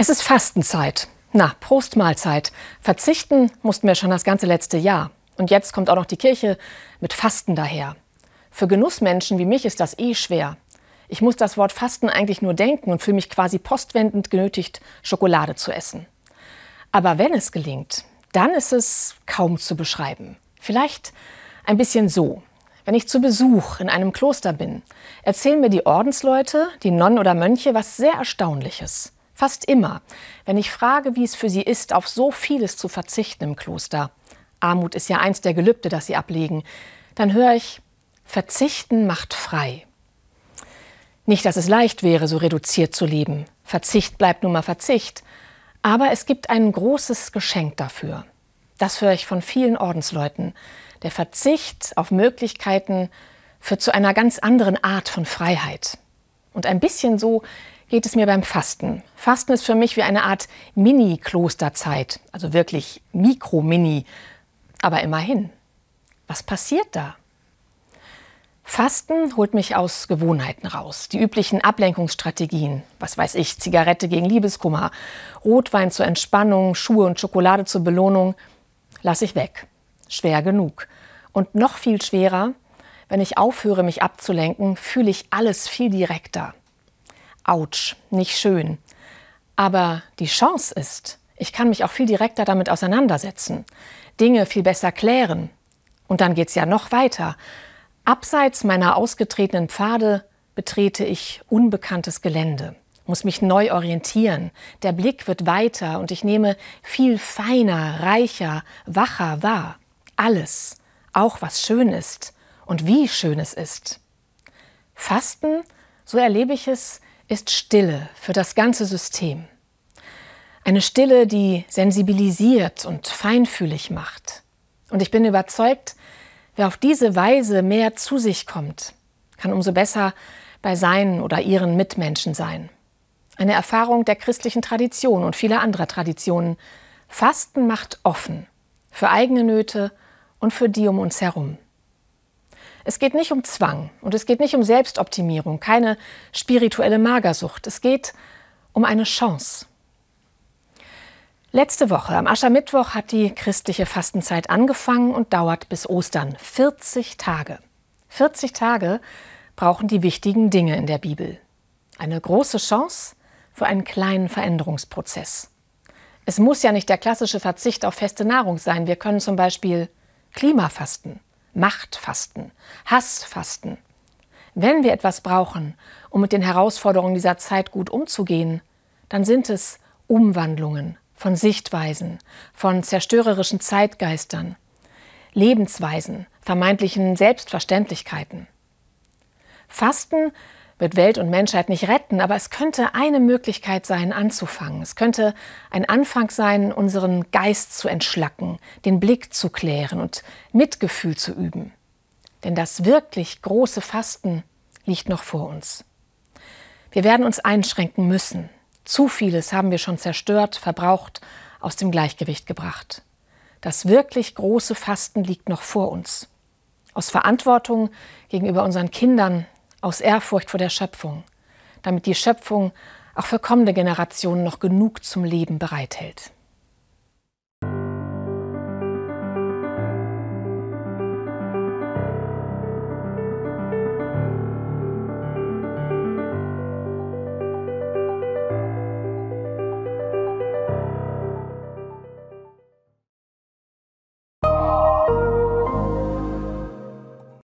Es ist Fastenzeit. Na, Prostmahlzeit. Verzichten mussten wir schon das ganze letzte Jahr. Und jetzt kommt auch noch die Kirche mit Fasten daher. Für Genussmenschen wie mich ist das eh schwer. Ich muss das Wort Fasten eigentlich nur denken und fühle mich quasi postwendend genötigt, Schokolade zu essen. Aber wenn es gelingt, dann ist es kaum zu beschreiben. Vielleicht ein bisschen so. Wenn ich zu Besuch in einem Kloster bin, erzählen mir die Ordensleute, die Nonnen oder Mönche, was sehr Erstaunliches. Fast immer, wenn ich frage, wie es für sie ist, auf so vieles zu verzichten im Kloster. Armut ist ja eins der Gelübde, das sie ablegen. Dann höre ich, Verzichten macht frei. Nicht, dass es leicht wäre, so reduziert zu leben. Verzicht bleibt nun mal Verzicht. Aber es gibt ein großes Geschenk dafür. Das höre ich von vielen Ordensleuten. Der Verzicht auf Möglichkeiten führt zu einer ganz anderen Art von Freiheit. Und ein bisschen so geht es mir beim Fasten. Fasten ist für mich wie eine Art Mini-Klosterzeit, also wirklich Mikro-Mini. Aber immerhin, was passiert da? Fasten holt mich aus Gewohnheiten raus. Die üblichen Ablenkungsstrategien, was weiß ich, Zigarette gegen Liebeskummer, Rotwein zur Entspannung, Schuhe und Schokolade zur Belohnung, lasse ich weg. Schwer genug. Und noch viel schwerer, wenn ich aufhöre, mich abzulenken, fühle ich alles viel direkter. Autsch, nicht schön. Aber die Chance ist, ich kann mich auch viel direkter damit auseinandersetzen, Dinge viel besser klären. Und dann geht es ja noch weiter. Abseits meiner ausgetretenen Pfade betrete ich unbekanntes Gelände, muss mich neu orientieren. Der Blick wird weiter und ich nehme viel feiner, reicher, wacher wahr. Alles, auch was schön ist und wie schön es ist. Fasten, so erlebe ich es, ist Stille für das ganze System. Eine Stille, die sensibilisiert und feinfühlig macht. Und ich bin überzeugt, wer auf diese Weise mehr zu sich kommt, kann umso besser bei seinen oder ihren Mitmenschen sein. Eine Erfahrung der christlichen Tradition und vieler anderer Traditionen. Fasten macht offen für eigene Nöte und für die um uns herum. Es geht nicht um Zwang und es geht nicht um Selbstoptimierung, keine spirituelle Magersucht. Es geht um eine Chance. Letzte Woche, am Aschermittwoch, hat die christliche Fastenzeit angefangen und dauert bis Ostern. 40 Tage. 40 Tage brauchen die wichtigen Dinge in der Bibel. Eine große Chance für einen kleinen Veränderungsprozess. Es muss ja nicht der klassische Verzicht auf feste Nahrung sein. Wir können zum Beispiel Klimafasten Machtfasten, Hassfasten. Wenn wir etwas brauchen, um mit den Herausforderungen dieser Zeit gut umzugehen, dann sind es Umwandlungen von Sichtweisen, von zerstörerischen Zeitgeistern, Lebensweisen, vermeintlichen Selbstverständlichkeiten. Fasten wird Welt und Menschheit nicht retten, aber es könnte eine Möglichkeit sein, anzufangen. Es könnte ein Anfang sein, unseren Geist zu entschlacken, den Blick zu klären und Mitgefühl zu üben. Denn das wirklich große Fasten liegt noch vor uns. Wir werden uns einschränken müssen. Zu vieles haben wir schon zerstört, verbraucht, aus dem Gleichgewicht gebracht. Das wirklich große Fasten liegt noch vor uns. Aus Verantwortung gegenüber unseren Kindern, aus Ehrfurcht vor der Schöpfung, damit die Schöpfung auch für kommende Generationen noch genug zum Leben bereithält.